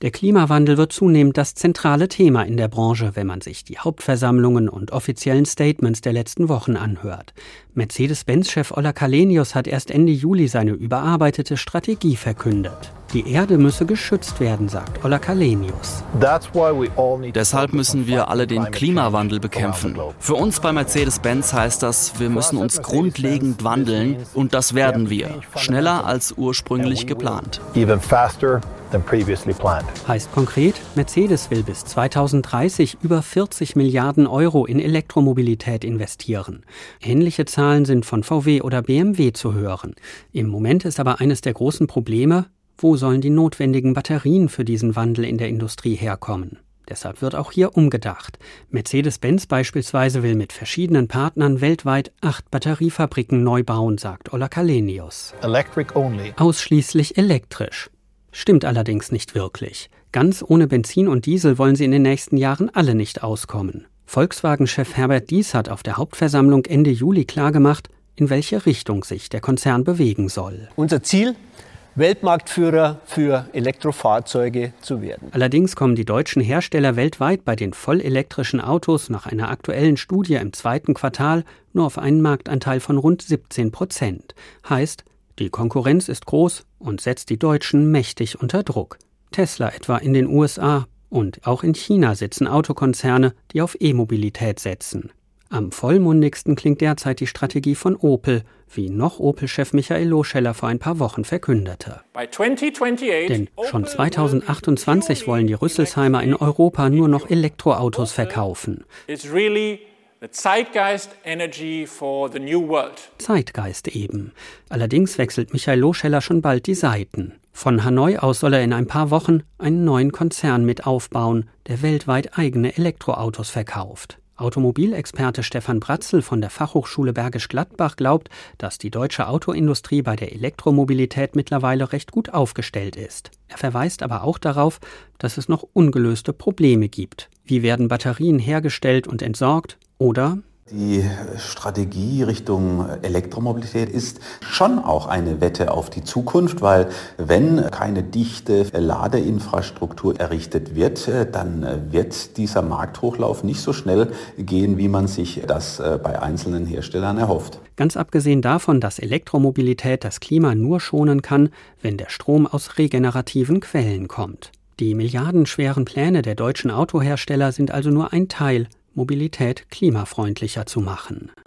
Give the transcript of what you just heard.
Der Klimawandel wird zunehmend das zentrale Thema in der Branche, wenn man sich die Hauptversammlungen und offiziellen Statements der letzten Wochen anhört. Mercedes-Benz-Chef Ola Kalenius hat erst Ende Juli seine überarbeitete Strategie verkündet. Die Erde müsse geschützt werden, sagt Ola Kalenius. Deshalb müssen wir alle den Klimawandel bekämpfen. Für uns bei Mercedes-Benz heißt das, wir müssen uns grundlegend wandeln und das werden wir. Schneller als ursprünglich geplant. Heißt konkret, Mercedes will bis 2030 über 40 Milliarden Euro in Elektromobilität investieren. Ähnliche Zahlen sind von VW oder BMW zu hören. Im Moment ist aber eines der großen Probleme, wo sollen die notwendigen Batterien für diesen Wandel in der Industrie herkommen? Deshalb wird auch hier umgedacht. Mercedes-Benz beispielsweise will mit verschiedenen Partnern weltweit acht Batteriefabriken neu bauen, sagt Ola Kalenius. Ausschließlich elektrisch. Stimmt allerdings nicht wirklich. Ganz ohne Benzin und Diesel wollen sie in den nächsten Jahren alle nicht auskommen. Volkswagen-Chef Herbert Dies hat auf der Hauptversammlung Ende Juli klargemacht, in welche Richtung sich der Konzern bewegen soll. Unser Ziel Weltmarktführer für Elektrofahrzeuge zu werden. Allerdings kommen die deutschen Hersteller weltweit bei den vollelektrischen Autos nach einer aktuellen Studie im zweiten Quartal nur auf einen Marktanteil von rund 17 Prozent. Heißt, die Konkurrenz ist groß und setzt die Deutschen mächtig unter Druck. Tesla etwa in den USA und auch in China sitzen Autokonzerne, die auf E-Mobilität setzen. Am vollmundigsten klingt derzeit die Strategie von Opel, wie noch Opel-Chef Michael Loscheller vor ein paar Wochen verkündete. Denn schon 2028 wollen die Rüsselsheimer in Europa nur noch Elektroautos verkaufen. Zeitgeist Energy for the New World. Zeitgeist eben. Allerdings wechselt Michael Loscheller schon bald die Seiten. Von Hanoi aus soll er in ein paar Wochen einen neuen Konzern mit aufbauen, der weltweit eigene Elektroautos verkauft. Automobilexperte Stefan Bratzel von der Fachhochschule Bergisch Gladbach glaubt, dass die deutsche Autoindustrie bei der Elektromobilität mittlerweile recht gut aufgestellt ist. Er verweist aber auch darauf, dass es noch ungelöste Probleme gibt. Wie werden Batterien hergestellt und entsorgt? Oder die Strategie Richtung Elektromobilität ist schon auch eine Wette auf die Zukunft, weil wenn keine dichte Ladeinfrastruktur errichtet wird, dann wird dieser Markthochlauf nicht so schnell gehen, wie man sich das bei einzelnen Herstellern erhofft. Ganz abgesehen davon, dass Elektromobilität das Klima nur schonen kann, wenn der Strom aus regenerativen Quellen kommt. Die milliardenschweren Pläne der deutschen Autohersteller sind also nur ein Teil Mobilität klimafreundlicher zu machen.